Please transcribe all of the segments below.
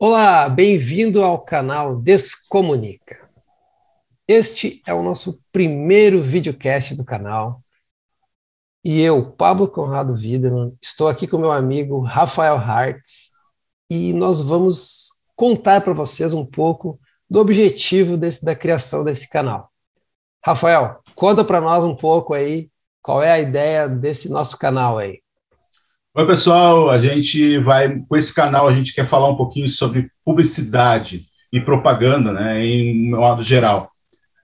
Olá, bem-vindo ao canal Descomunica. Este é o nosso primeiro videocast do canal. E eu, Pablo Conrado Widerman, estou aqui com meu amigo Rafael Hartz e nós vamos contar para vocês um pouco do objetivo desse, da criação desse canal. Rafael, conta para nós um pouco aí qual é a ideia desse nosso canal aí. Oi, pessoal. A gente vai, com esse canal, a gente quer falar um pouquinho sobre publicidade e propaganda, né, em modo geral.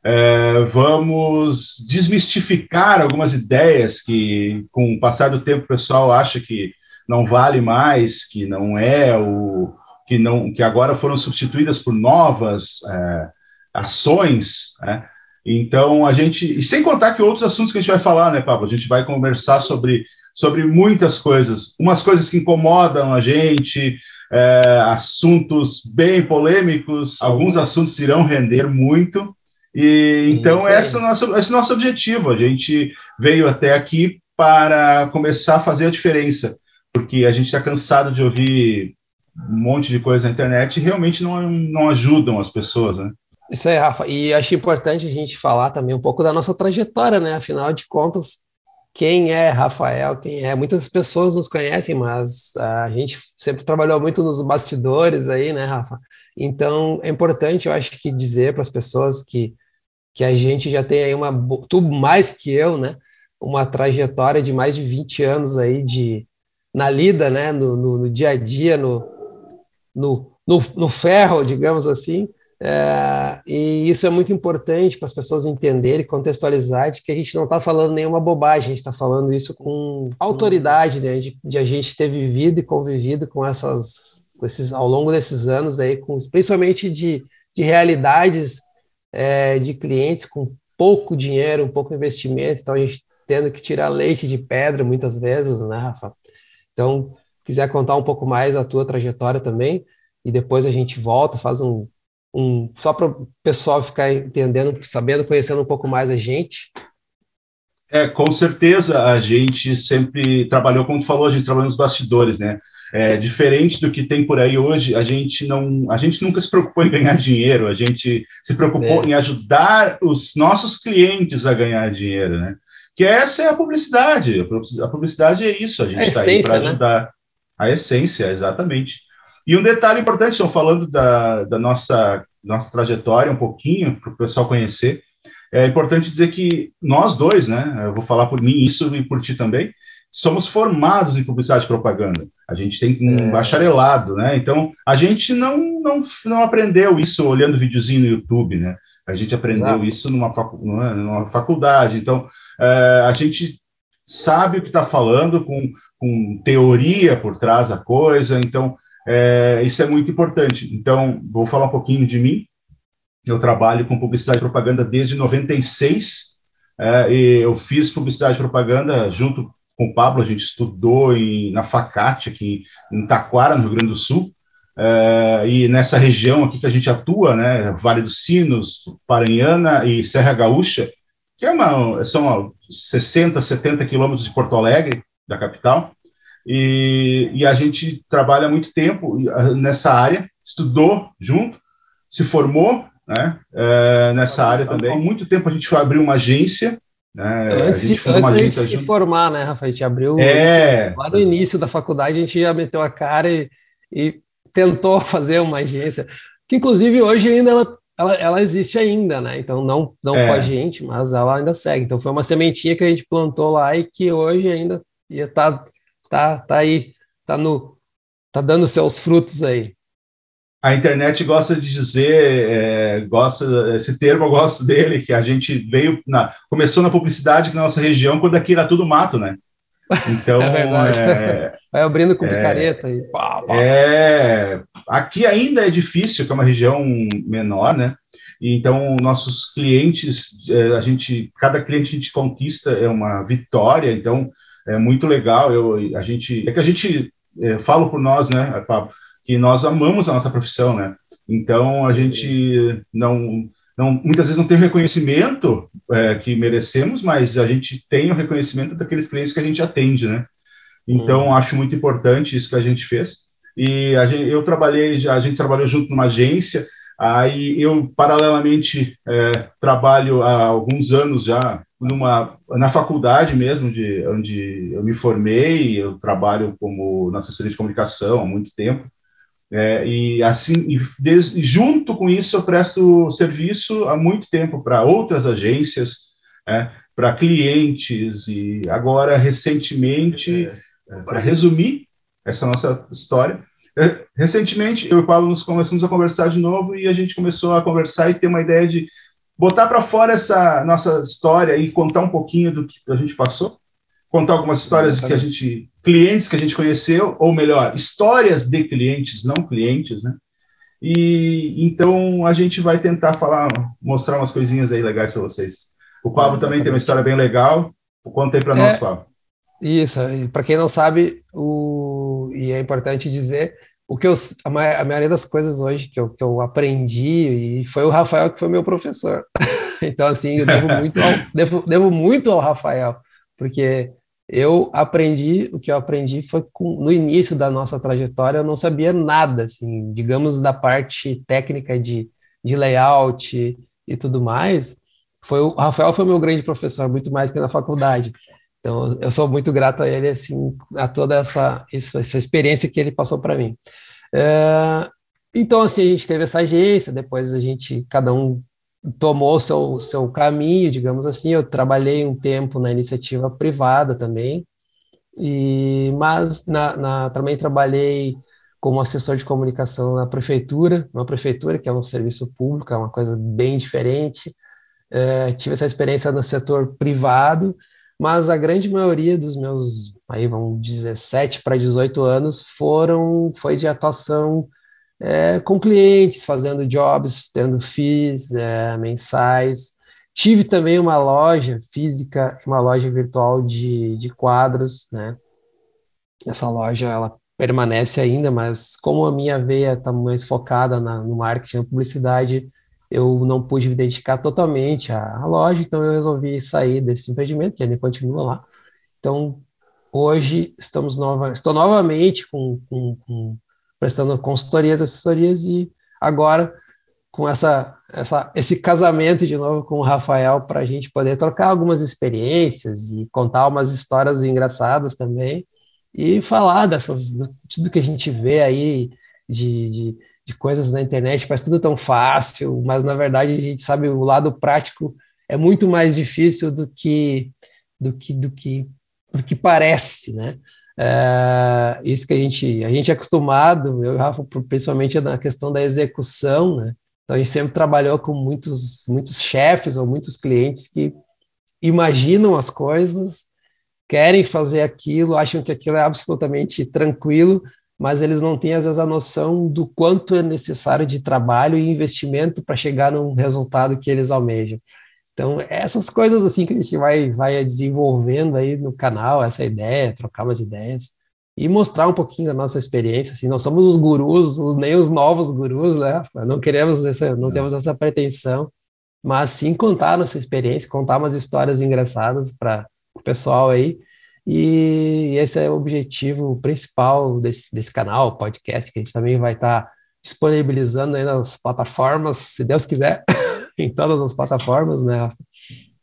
É, vamos desmistificar algumas ideias que, com o passar do tempo, o pessoal acha que não vale mais, que não é o que não que agora foram substituídas por novas é, ações, né? Então a gente e sem contar que outros assuntos que a gente vai falar, né, Pablo? A gente vai conversar sobre sobre muitas coisas, umas coisas que incomodam a gente, é, assuntos bem polêmicos, alguns assuntos irão render muito. E então esse é, nosso, esse é o nosso objetivo. A gente veio até aqui para começar a fazer a diferença, porque a gente está cansado de ouvir um monte de coisa na internet e realmente não, não ajudam as pessoas, né? Isso aí, Rafa. E acho importante a gente falar também um pouco da nossa trajetória, né? Afinal de contas, quem é Rafael, quem é. Muitas pessoas nos conhecem, mas a gente sempre trabalhou muito nos bastidores aí, né, Rafa? Então é importante, eu acho que dizer para as pessoas que, que a gente já tem aí uma, tu mais que eu, né, uma trajetória de mais de 20 anos aí de na lida, né, no, no, no dia a dia, no, no, no, no ferro, digamos assim, é, e isso é muito importante para as pessoas entenderem, contextualizar de que a gente não está falando nenhuma bobagem, a gente está falando isso com autoridade, né, de, de, a gente ter vivido e convivido com essas, com esses, ao longo desses anos aí, com, principalmente de, de realidades é, de clientes com pouco dinheiro, um pouco investimento, então a gente tendo que tirar leite de pedra muitas vezes, né, Rafa? Então, quiser contar um pouco mais a tua trajetória também, e depois a gente volta, faz um um, só para o pessoal ficar entendendo, sabendo, conhecendo um pouco mais a gente? É, com certeza a gente sempre trabalhou, como tu falou, a gente trabalhou nos bastidores, né? É, diferente do que tem por aí hoje, a gente não, a gente nunca se preocupou em ganhar dinheiro, a gente se preocupou é. em ajudar os nossos clientes a ganhar dinheiro, né? Que essa é a publicidade. A publicidade é isso, a gente está aí para né? ajudar. Né? A essência, exatamente. E um detalhe importante, estão falando da, da nossa, nossa trajetória um pouquinho, para o pessoal conhecer. É importante dizer que nós dois, né, eu vou falar por mim isso e por ti também, somos formados em publicidade e propaganda. A gente tem um é. bacharelado, né? Então, a gente não, não, não aprendeu isso olhando videozinho no YouTube, né? A gente aprendeu Exato. isso numa, facu numa faculdade. Então, é, a gente sabe o que está falando com, com teoria por trás da coisa. Então, é, isso é muito importante. Então, vou falar um pouquinho de mim. Eu trabalho com publicidade e propaganda desde 96. É, e eu fiz publicidade e propaganda junto com o Pablo. A gente estudou em, na Facate, aqui em Taquara, no Rio Grande do Sul. É, e nessa região aqui que a gente atua, né, Vale dos Sinos, Paranhana e Serra Gaúcha, que é uma, são 60, 70 quilômetros de Porto Alegre, da capital, e, e a gente trabalha muito tempo ah, nessa área, estudou junto, se formou né, é, nessa área também. Há muito tempo a gente abriu uma agência. Né, antes, de, antes de se formar, né, Rafa? A gente abriu é, lá no início da faculdade, a gente já meteu a cara e, e tentou fazer uma agência, que inclusive hoje ainda ela, ela, ela existe ainda, né? Então, não, não é. com a gente, mas ela ainda segue. Então, foi uma sementinha que a gente plantou lá e que hoje ainda ia estar tá tá, aí, tá no, tá dando seus frutos aí. A internet gosta de dizer, é, gosta esse termo eu gosto dele, que a gente veio na, começou na publicidade na nossa região quando aqui era tudo mato, né? Então é verdade. É, Vai abrindo com é, picareta e pá, pá. É, aqui ainda é difícil, que é uma região menor, né? então nossos clientes, é, a gente, cada cliente a gente conquista é uma vitória. Então é muito legal. Eu, a gente, é que a gente é, fala por nós, né, Pablo, que nós amamos a nossa profissão, né? Então a gente não, não, muitas vezes não tem o reconhecimento é, que merecemos, mas a gente tem o reconhecimento daqueles clientes que a gente atende, né? Então hum. acho muito importante isso que a gente fez. e a gente, eu trabalhei, a gente trabalhou junto numa agência, aí eu, paralelamente, é, trabalho há alguns anos já numa, na faculdade mesmo, de, onde eu me formei, eu trabalho como na assessoria de comunicação há muito tempo, é, e assim, e desde, junto com isso, eu presto serviço há muito tempo para outras agências, é, para clientes, e agora, recentemente, é, para resumir essa nossa história, é, recentemente eu e o Paulo nos começamos a conversar de novo e a gente começou a conversar e ter uma ideia de botar para fora essa nossa história e contar um pouquinho do que a gente passou contar algumas histórias que a gente, clientes que a gente conheceu, ou melhor, histórias de clientes, não clientes, né? E então a gente vai tentar falar, mostrar umas coisinhas aí legais para vocês. O Pablo também tem uma história bem legal. Conta aí para é, nós, Pablo. Isso, para quem não sabe, o, e é importante dizer, o que eu, a, maioria das coisas hoje que eu, que eu aprendi, e foi o Rafael que foi meu professor. então, assim, eu devo muito ao, devo, devo muito ao Rafael, porque eu aprendi, o que eu aprendi foi com, no início da nossa trajetória, eu não sabia nada, assim, digamos, da parte técnica de, de layout e tudo mais. Foi o Rafael foi meu grande professor, muito mais que na faculdade. Então, eu sou muito grato a ele, assim, a toda essa, essa experiência que ele passou para mim. É, então, assim, a gente teve essa agência, depois a gente, cada um tomou seu seu caminho, digamos assim. Eu trabalhei um tempo na iniciativa privada também, e mas na, na, também trabalhei como assessor de comunicação na prefeitura, uma prefeitura que é um serviço público, é uma coisa bem diferente. É, tive essa experiência no setor privado, mas a grande maioria dos meus, aí vão 17 para 18 anos, foram foi de atuação é, com clientes, fazendo jobs, tendo FIIs é, mensais. Tive também uma loja física, uma loja virtual de, de quadros, né? Essa loja, ela permanece ainda, mas como a minha veia está mais focada na, no marketing, na publicidade, eu não pude me dedicar totalmente à, loja, então eu resolvi sair desse empreendimento, que ainda continua lá. Então, hoje estamos nova, estou novamente com, com, com prestando consultorias, assessorias e agora com essa, essa, esse casamento de novo com o Rafael para a gente poder trocar algumas experiências e contar umas histórias engraçadas também e falar dessas tudo que a gente vê aí de, de, de coisas na internet, faz tudo tão fácil, mas na verdade a gente sabe o lado prático é muito mais difícil do que do que do que do que parece, né? É, isso que a gente, a gente é acostumado, eu e Rafa, principalmente na questão da execução, né? Então a gente sempre trabalhou com muitos, muitos chefes ou muitos clientes que imaginam as coisas, querem fazer aquilo, acham que aquilo é absolutamente tranquilo, mas eles não têm às vezes a noção do quanto é necessário de trabalho e investimento para chegar num resultado que eles almejam. Então, essas coisas assim que a gente vai, vai desenvolvendo aí no canal, essa ideia, trocar umas ideias e mostrar um pouquinho da nossa experiência, assim, não somos os gurus, os, nem os novos gurus, né? Não queremos essa, não temos essa pretensão, mas sim contar nossa experiência, contar umas histórias engraçadas para o pessoal aí. E esse é o objetivo principal desse, desse canal, podcast, que a gente também vai estar tá disponibilizando aí nas plataformas, se Deus quiser. em todas as plataformas, né?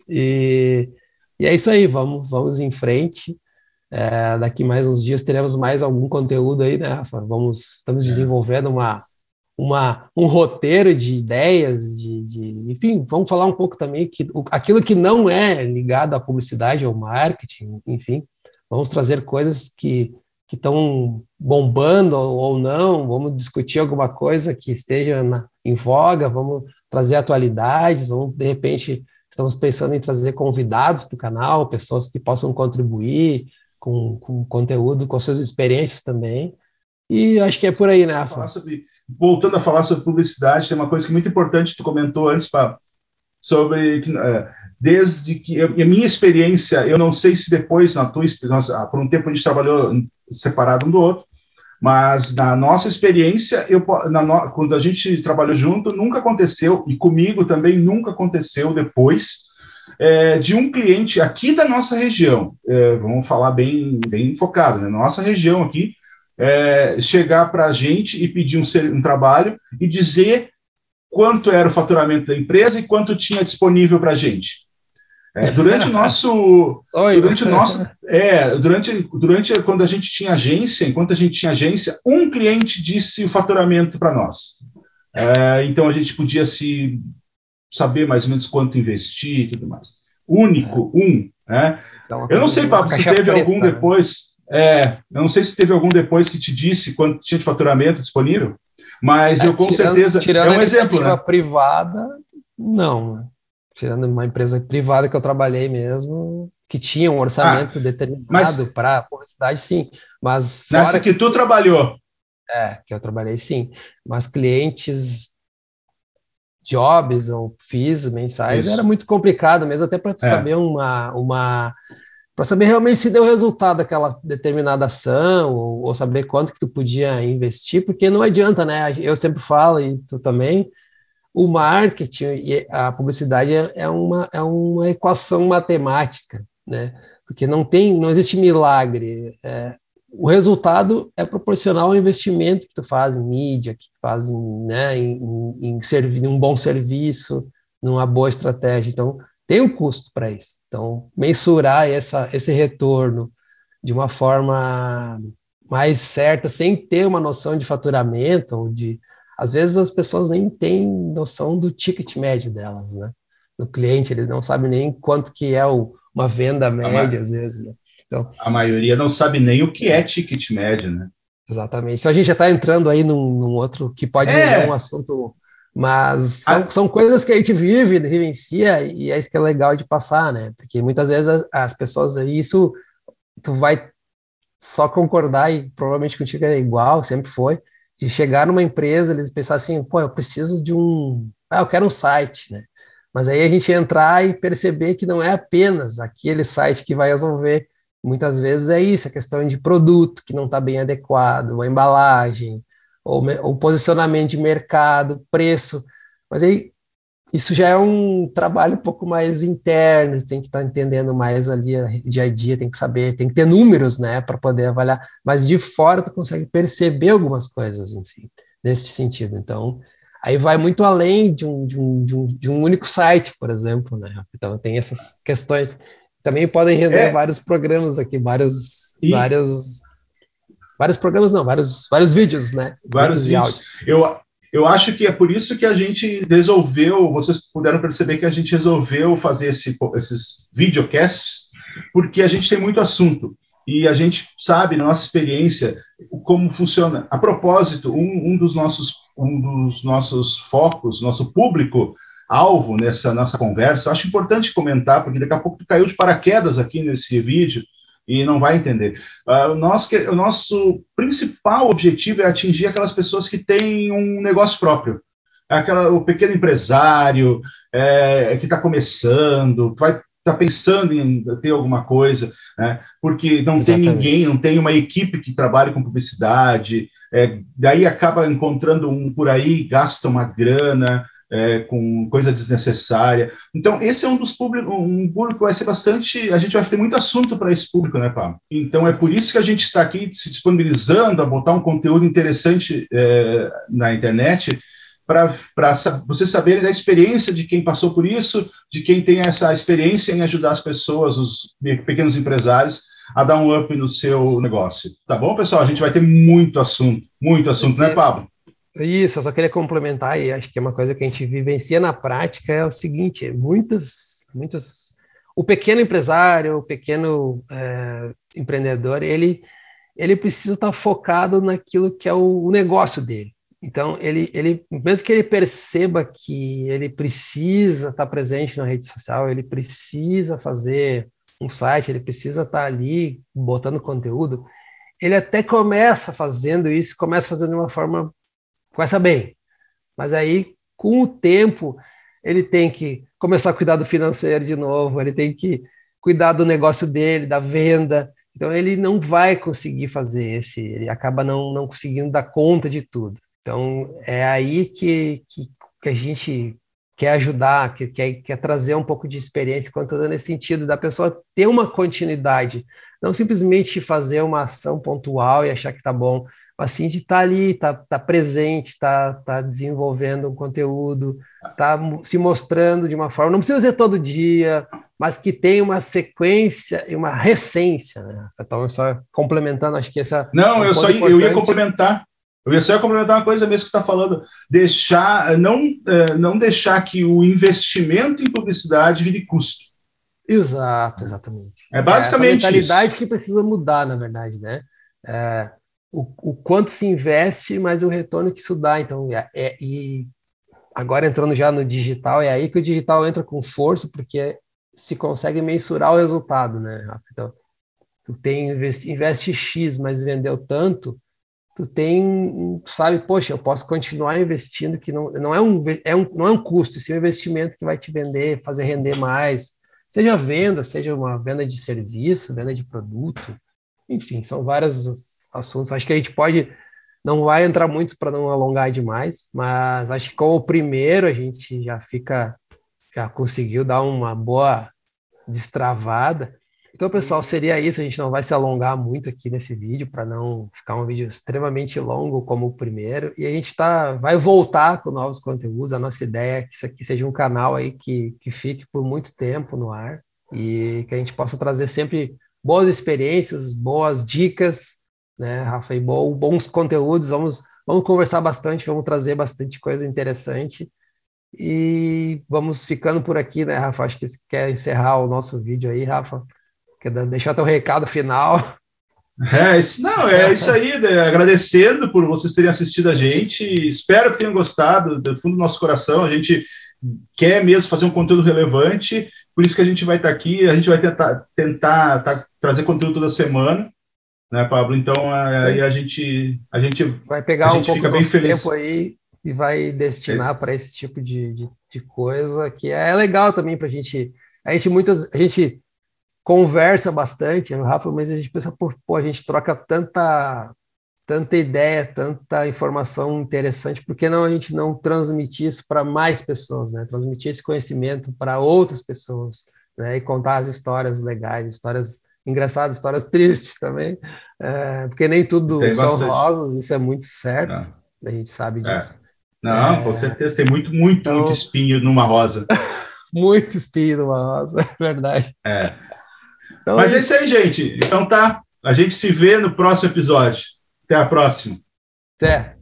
E, e é isso aí, vamos, vamos em frente. É, daqui mais uns dias teremos mais algum conteúdo aí, né, Rafa? Vamos, estamos é. desenvolvendo uma, uma, um roteiro de ideias, de, de, enfim, vamos falar um pouco também que aquilo que não é ligado à publicidade ou marketing, enfim, vamos trazer coisas que que estão bombando ou, não, vamos discutir alguma coisa que esteja na, em voga, vamos trazer atualidades, vamos, de repente, estamos pensando em trazer convidados para o canal, pessoas que possam contribuir com, com conteúdo, com suas experiências também. E acho que é por aí, né, Rafa? Sobre, voltando a falar sobre publicidade, tem uma coisa que é muito importante, tu comentou antes, Pá, sobre uh, desde que a minha experiência, eu não sei se depois na tua experiência, por um tempo a gente trabalhou separado um do outro, mas na nossa experiência, eu, na, quando a gente trabalhou junto, nunca aconteceu, e comigo também nunca aconteceu depois, é, de um cliente aqui da nossa região, é, vamos falar bem, bem focado, né? nossa região aqui, é, chegar para a gente e pedir um, um trabalho e dizer quanto era o faturamento da empresa e quanto tinha disponível para a gente. É, durante o nosso. durante o nosso. É, durante, durante quando a gente tinha agência, enquanto a gente tinha agência, um cliente disse o faturamento para nós. É, então a gente podia se saber mais ou menos quanto investir e tudo mais. Único, é. um. Né? Então, eu não sei, Pablo, se teve preta, algum né? depois. É, eu não sei se teve algum depois que te disse quanto tinha de faturamento disponível, mas é, eu com tirando, certeza. Tirando é um exemplo. Né? privada, não. Tirando uma empresa privada que eu trabalhei mesmo, que tinha um orçamento ah, determinado para publicidade, sim. Mas nessa que tu trabalhou. É, que eu trabalhei sim. Mas clientes jobs ou FIIs mensais Isso. era muito complicado mesmo, até para é. saber uma, uma para saber realmente se deu resultado daquela determinada ação ou, ou, saber quanto que tu podia investir, porque não adianta, né? Eu sempre falo e tu também, o marketing e a publicidade é, é uma, é uma equação matemática, né? Porque não tem, não existe milagre. É, o resultado é proporcional ao investimento que tu faz em mídia, que tu faz em, né, em, em, em, um bom serviço, numa boa estratégia. Então, tem um custo para isso. Então, mensurar essa, esse retorno de uma forma mais certa, sem ter uma noção de faturamento ou de... Às vezes as pessoas nem têm noção do ticket médio delas, né? Do cliente, eles não sabem nem quanto que é o, uma venda média, às vezes, né? Então, a maioria não sabe nem o que é ticket médio, né? Exatamente. Então a gente já está entrando aí num, num, outro que pode é. um assunto, mas são, ah. são, coisas que a gente vive, vivencia, e é isso que é legal de passar, né? Porque muitas vezes as, as pessoas aí, isso tu vai só concordar, e provavelmente contigo é igual, sempre foi, de chegar numa empresa, eles pensar assim, pô, eu preciso de um. Ah, eu quero um site, né? Mas aí a gente entrar e perceber que não é apenas aquele site que vai resolver Muitas vezes é isso, a questão de produto que não está bem adequado, a embalagem, ou o posicionamento de mercado, preço. Mas aí isso já é um trabalho um pouco mais interno, tem que estar tá entendendo mais ali dia a dia, tem que saber, tem que ter números, né, para poder avaliar. Mas de fora tu consegue perceber algumas coisas em si, nesse sentido. Então, aí vai muito além de um, de um, de um, de um único site, por exemplo, né? Então tem essas questões também podem render é. vários programas aqui, vários, e... vários, vários programas não, vários, vários vídeos, né? Vários vídeos. Áudios. Eu, eu acho que é por isso que a gente resolveu, vocês puderam perceber que a gente resolveu fazer esse, esses videocasts, porque a gente tem muito assunto e a gente sabe, na nossa experiência, como funciona. A propósito, um, um, dos, nossos, um dos nossos focos, nosso público, alvo nessa nossa conversa. Acho importante comentar, porque daqui a pouco tu caiu de paraquedas aqui nesse vídeo e não vai entender. Uh, nós, o nosso principal objetivo é atingir aquelas pessoas que têm um negócio próprio. Aquela, o pequeno empresário é, que está começando, vai está pensando em ter alguma coisa, né? porque não Exatamente. tem ninguém, não tem uma equipe que trabalhe com publicidade, é, daí acaba encontrando um por aí, gasta uma grana, é, com coisa desnecessária. Então, esse é um dos públicos, um público que vai ser bastante. A gente vai ter muito assunto para esse público, né, Pablo? Então, é por isso que a gente está aqui se disponibilizando a botar um conteúdo interessante é, na internet para vocês saberem da experiência de quem passou por isso, de quem tem essa experiência em ajudar as pessoas, os pequenos empresários, a dar um up no seu negócio. Tá bom, pessoal? A gente vai ter muito assunto, muito assunto, né, Pablo? Isso, eu só queria complementar, e acho que é uma coisa que a gente vivencia na prática, é o seguinte, muitas, muitas, o pequeno empresário, o pequeno é, empreendedor, ele, ele precisa estar focado naquilo que é o, o negócio dele. Então, ele, ele, mesmo que ele perceba que ele precisa estar presente na rede social, ele precisa fazer um site, ele precisa estar ali botando conteúdo, ele até começa fazendo isso, começa fazendo de uma forma começa bem. Mas aí, com o tempo, ele tem que começar a cuidar do financeiro de novo, ele tem que cuidar do negócio dele, da venda. Então, ele não vai conseguir fazer esse, ele acaba não, não conseguindo dar conta de tudo. Então, é aí que, que, que a gente quer ajudar, que quer, quer trazer um pouco de experiência, quanto nesse sentido, da pessoa ter uma continuidade não simplesmente fazer uma ação pontual e achar que tá bom, mas sim de estar tá ali, tá, tá presente, tá, tá desenvolvendo um conteúdo, tá se mostrando de uma forma, não precisa ser todo dia, mas que tem uma sequência e uma recência, né? Então, só complementando, acho que essa. Não, é um eu só eu ia complementar. Eu ia só complementar uma coisa mesmo que está falando, deixar, não, é, não deixar que o investimento em publicidade vire custo. Exato, exatamente. É basicamente é essa mentalidade isso. que precisa mudar, na verdade, né? É, o, o, quanto se investe, mas o retorno que isso dá. Então, é, é, e agora entrando já no digital, é aí que o digital entra com força, porque se consegue mensurar o resultado, né? Então, tu tem investe, investe X, mas vendeu tanto, tu tem, tu sabe, poxa, eu posso continuar investindo, que não, não, é, um, é um, não é um custo, esse é um investimento que vai te vender, fazer render mais, seja venda, seja uma venda de serviço, venda de produto, enfim, são vários assuntos. Acho que a gente pode, não vai entrar muito para não alongar demais, mas acho que com o primeiro a gente já fica, já conseguiu dar uma boa destravada. Então, pessoal, seria isso. A gente não vai se alongar muito aqui nesse vídeo para não ficar um vídeo extremamente longo como o primeiro. E a gente tá, vai voltar com novos conteúdos. A nossa ideia é que isso aqui seja um canal aí que, que fique por muito tempo no ar e que a gente possa trazer sempre boas experiências, boas dicas, né, Rafa? E bons conteúdos. Vamos, vamos conversar bastante, vamos trazer bastante coisa interessante. E vamos ficando por aqui, né, Rafa? Acho que você quer encerrar o nosso vídeo aí, Rafa. Quer deixar teu recado final? É, isso, não, é isso aí, né? agradecendo por vocês terem assistido a gente, espero que tenham gostado, do fundo do nosso coração, a gente quer mesmo fazer um conteúdo relevante, por isso que a gente vai estar aqui, a gente vai tentar, tentar tá, trazer conteúdo toda semana, né, Pablo? Então, aí a gente, a gente vai pegar um pouco do tempo aí e vai destinar é. para esse tipo de, de, de, coisa, que é legal também para a gente, a gente muitas, a gente conversa bastante, Rafa, mas a gente pensa, pô, pô, a gente troca tanta tanta ideia, tanta informação interessante, por que não a gente não transmitir isso para mais pessoas, né? Transmitir esse conhecimento para outras pessoas, né? E contar as histórias legais, histórias engraçadas, histórias tristes também, é, porque nem tudo tem são bastante. rosas, isso é muito certo, não. a gente sabe é. disso. É. Não, é... com certeza, tem muito, muito, então... muito espinho numa rosa. muito espinho numa rosa, é verdade. É. Então, Mas é isso aí, gente. Então tá. A gente se vê no próximo episódio. Até a próxima. Até.